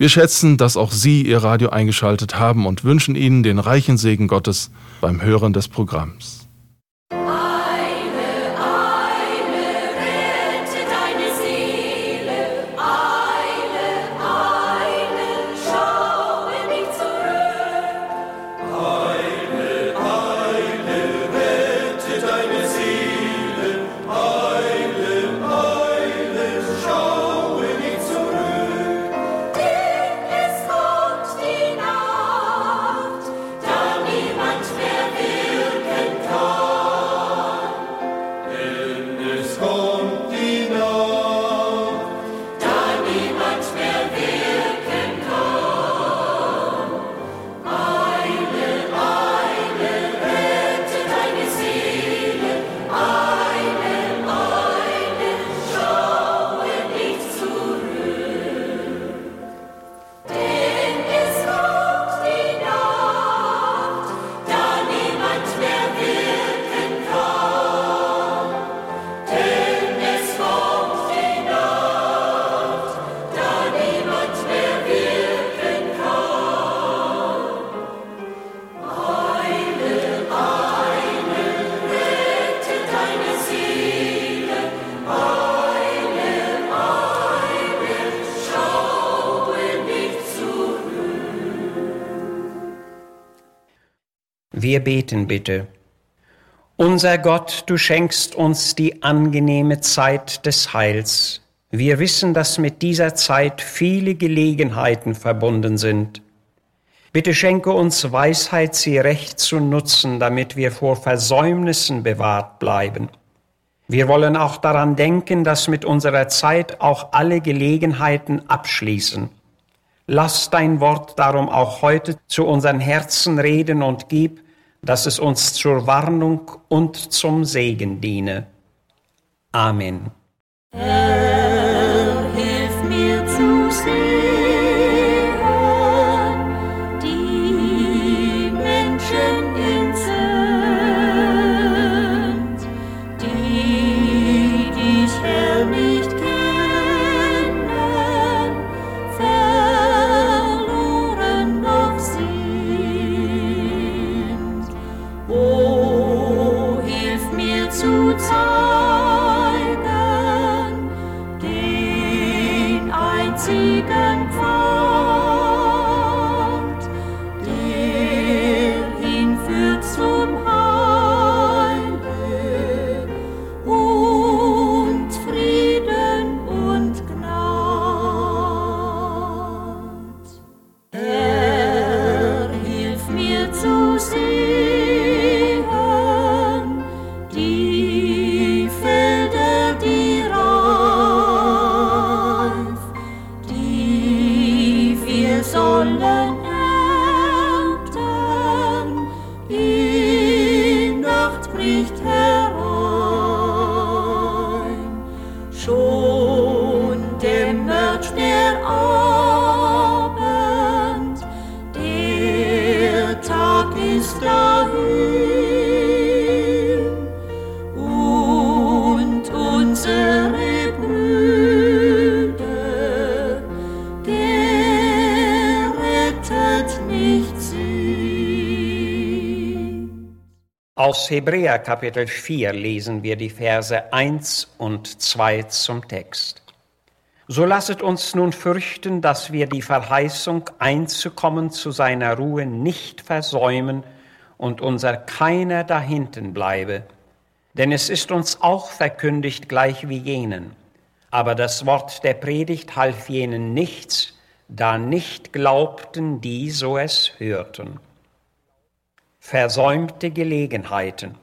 wir schätzen, dass auch Sie Ihr Radio eingeschaltet haben und wünschen Ihnen den reichen Segen Gottes beim Hören des Programms. Wir beten bitte. Unser Gott, du schenkst uns die angenehme Zeit des Heils. Wir wissen, dass mit dieser Zeit viele Gelegenheiten verbunden sind. Bitte schenke uns Weisheit, sie recht zu nutzen, damit wir vor Versäumnissen bewahrt bleiben. Wir wollen auch daran denken, dass mit unserer Zeit auch alle Gelegenheiten abschließen. Lass dein Wort darum auch heute zu unseren Herzen reden und gib, dass es uns zur Warnung und zum Segen diene. Amen. Herr, spricht er. Aus Hebräer Kapitel 4 lesen wir die Verse 1 und 2 zum Text. So lasset uns nun fürchten, dass wir die Verheißung einzukommen zu seiner Ruhe nicht versäumen und unser keiner dahinten bleibe. Denn es ist uns auch verkündigt gleich wie jenen. Aber das Wort der Predigt half jenen nichts, da nicht glaubten die, so es hörten versäumte Gelegenheiten.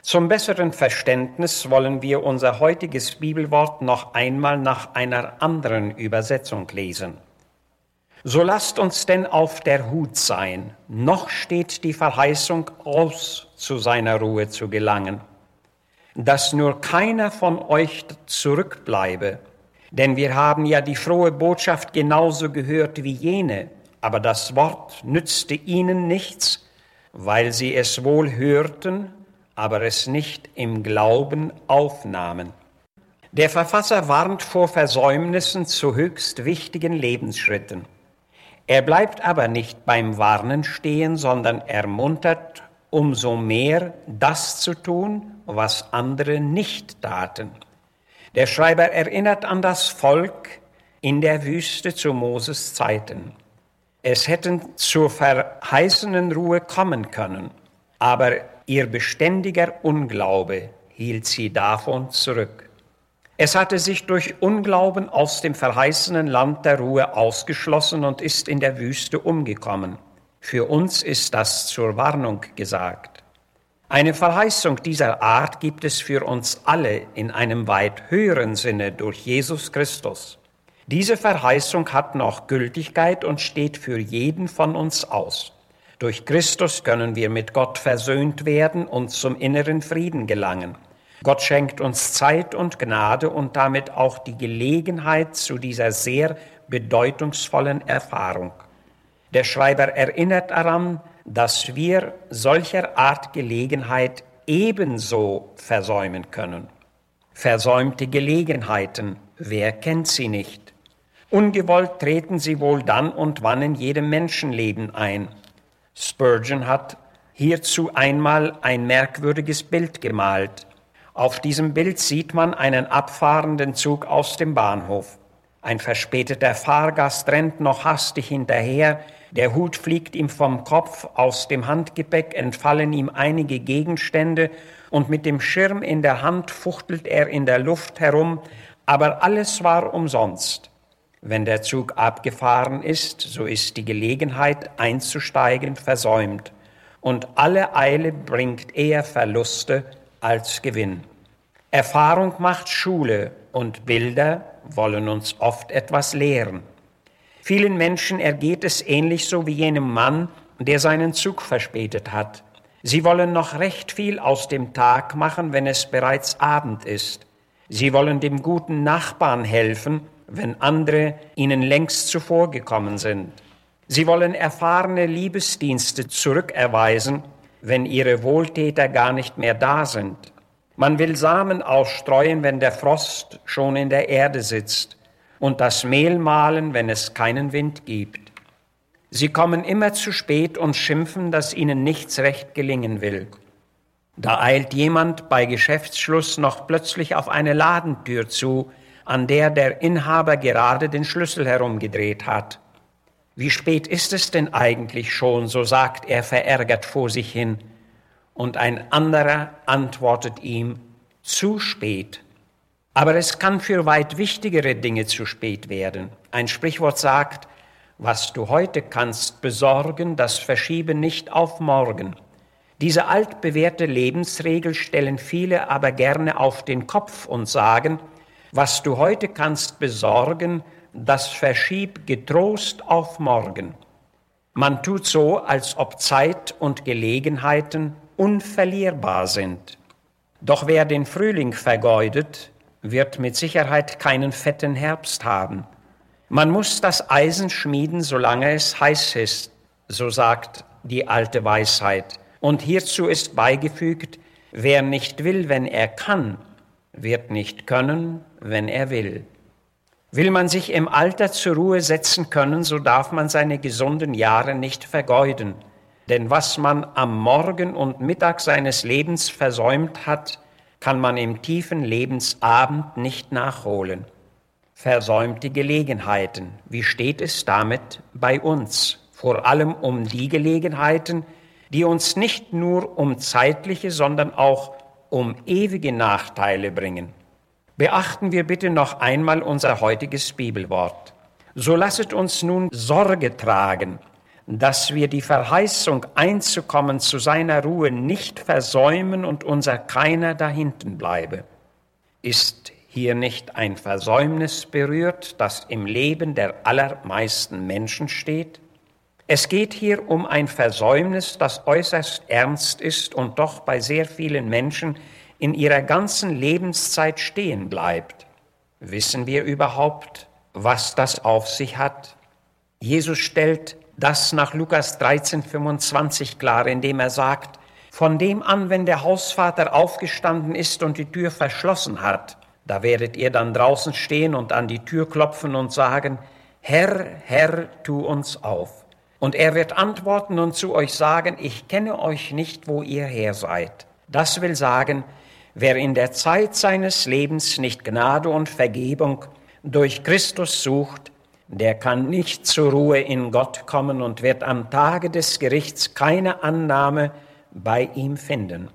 Zum besseren Verständnis wollen wir unser heutiges Bibelwort noch einmal nach einer anderen Übersetzung lesen. So lasst uns denn auf der Hut sein, noch steht die Verheißung aus, zu seiner Ruhe zu gelangen, dass nur keiner von euch zurückbleibe, denn wir haben ja die frohe Botschaft genauso gehört wie jene, aber das Wort nützte ihnen nichts, weil sie es wohl hörten, aber es nicht im Glauben aufnahmen. Der Verfasser warnt vor Versäumnissen zu höchst wichtigen Lebensschritten. Er bleibt aber nicht beim Warnen stehen, sondern ermuntert umso mehr, das zu tun, was andere nicht taten. Der Schreiber erinnert an das Volk in der Wüste zu Moses Zeiten. Es hätten zur verheißenen Ruhe kommen können, aber ihr beständiger Unglaube hielt sie davon zurück. Es hatte sich durch Unglauben aus dem verheißenen Land der Ruhe ausgeschlossen und ist in der Wüste umgekommen. Für uns ist das zur Warnung gesagt. Eine Verheißung dieser Art gibt es für uns alle in einem weit höheren Sinne durch Jesus Christus. Diese Verheißung hat noch Gültigkeit und steht für jeden von uns aus. Durch Christus können wir mit Gott versöhnt werden und zum inneren Frieden gelangen. Gott schenkt uns Zeit und Gnade und damit auch die Gelegenheit zu dieser sehr bedeutungsvollen Erfahrung. Der Schreiber erinnert daran, dass wir solcher Art Gelegenheit ebenso versäumen können. Versäumte Gelegenheiten, wer kennt sie nicht? Ungewollt treten sie wohl dann und wann in jedem Menschenleben ein. Spurgeon hat hierzu einmal ein merkwürdiges Bild gemalt. Auf diesem Bild sieht man einen abfahrenden Zug aus dem Bahnhof. Ein verspäteter Fahrgast rennt noch hastig hinterher, der Hut fliegt ihm vom Kopf, aus dem Handgepäck entfallen ihm einige Gegenstände und mit dem Schirm in der Hand fuchtelt er in der Luft herum, aber alles war umsonst. Wenn der Zug abgefahren ist, so ist die Gelegenheit einzusteigen versäumt und alle Eile bringt eher Verluste als Gewinn. Erfahrung macht Schule und Bilder wollen uns oft etwas lehren. Vielen Menschen ergeht es ähnlich so wie jenem Mann, der seinen Zug verspätet hat. Sie wollen noch recht viel aus dem Tag machen, wenn es bereits Abend ist. Sie wollen dem guten Nachbarn helfen, wenn andere ihnen längst zuvorgekommen sind. Sie wollen erfahrene Liebesdienste zurückerweisen, wenn ihre Wohltäter gar nicht mehr da sind. Man will Samen ausstreuen, wenn der Frost schon in der Erde sitzt, und das Mehl mahlen, wenn es keinen Wind gibt. Sie kommen immer zu spät und schimpfen, dass ihnen nichts recht gelingen will. Da eilt jemand bei Geschäftsschluss noch plötzlich auf eine Ladentür zu, an der der Inhaber gerade den Schlüssel herumgedreht hat. Wie spät ist es denn eigentlich schon, so sagt er verärgert vor sich hin. Und ein anderer antwortet ihm, zu spät. Aber es kann für weit wichtigere Dinge zu spät werden. Ein Sprichwort sagt, was du heute kannst besorgen, das verschiebe nicht auf morgen. Diese altbewährte Lebensregel stellen viele aber gerne auf den Kopf und sagen, was du heute kannst besorgen, das verschieb getrost auf morgen. Man tut so, als ob Zeit und Gelegenheiten unverlierbar sind. Doch wer den Frühling vergeudet, wird mit Sicherheit keinen fetten Herbst haben. Man muss das Eisen schmieden, solange es heiß ist, so sagt die alte Weisheit. Und hierzu ist beigefügt, wer nicht will, wenn er kann, wird nicht können, wenn er will. Will man sich im Alter zur Ruhe setzen können, so darf man seine gesunden Jahre nicht vergeuden. Denn was man am Morgen und Mittag seines Lebens versäumt hat, kann man im tiefen Lebensabend nicht nachholen. Versäumte Gelegenheiten, wie steht es damit bei uns? Vor allem um die Gelegenheiten, die uns nicht nur um zeitliche, sondern auch um ewige Nachteile bringen. Beachten wir bitte noch einmal unser heutiges Bibelwort. So lasset uns nun Sorge tragen, dass wir die Verheißung einzukommen zu seiner Ruhe nicht versäumen und unser keiner dahinten bleibe. Ist hier nicht ein Versäumnis berührt, das im Leben der allermeisten Menschen steht? Es geht hier um ein Versäumnis, das äußerst ernst ist und doch bei sehr vielen Menschen in ihrer ganzen Lebenszeit stehen bleibt. Wissen wir überhaupt, was das auf sich hat? Jesus stellt das nach Lukas 13, 25 klar, indem er sagt, von dem an, wenn der Hausvater aufgestanden ist und die Tür verschlossen hat, da werdet ihr dann draußen stehen und an die Tür klopfen und sagen, Herr, Herr, tu uns auf. Und er wird antworten und zu euch sagen, ich kenne euch nicht, wo ihr her seid. Das will sagen, wer in der Zeit seines Lebens nicht Gnade und Vergebung durch Christus sucht, der kann nicht zur Ruhe in Gott kommen und wird am Tage des Gerichts keine Annahme bei ihm finden.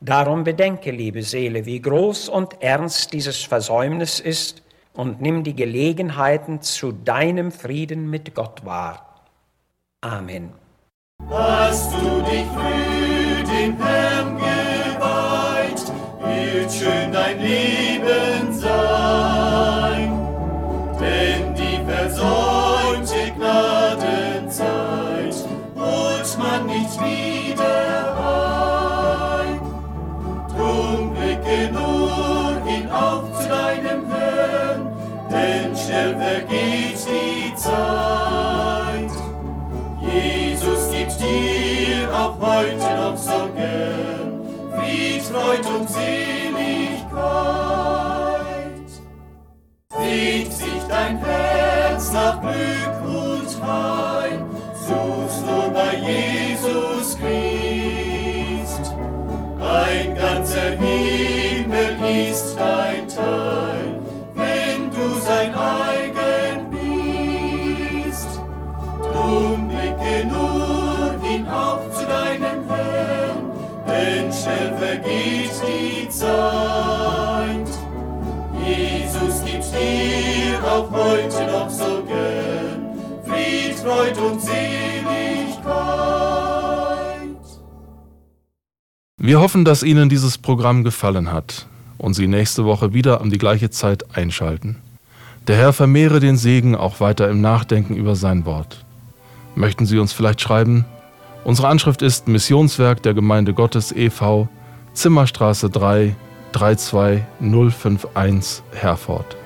Darum bedenke, liebe Seele, wie groß und ernst dieses Versäumnis ist und nimm die Gelegenheiten zu deinem Frieden mit Gott wahr. Amen. Hast du dich früh dem Herrn geweiht, wird schön dein Leben heute noch so gern Fried, Freud und Seligkeit. Sehnt sich dein Herz nach Glück und Heil, suchst nur bei Jesus Christ. Ein ganzer Himmel schnell vergeht die Zeit. Jesus gibt dir auch heute noch so gern Fried, Freud und Seligkeit. Wir hoffen, dass Ihnen dieses Programm gefallen hat und Sie nächste Woche wieder um die gleiche Zeit einschalten. Der Herr vermehre den Segen auch weiter im Nachdenken über sein Wort. Möchten Sie uns vielleicht schreiben? Unsere Anschrift ist Missionswerk der Gemeinde Gottes e.V., Zimmerstraße 3, 32051 Herford.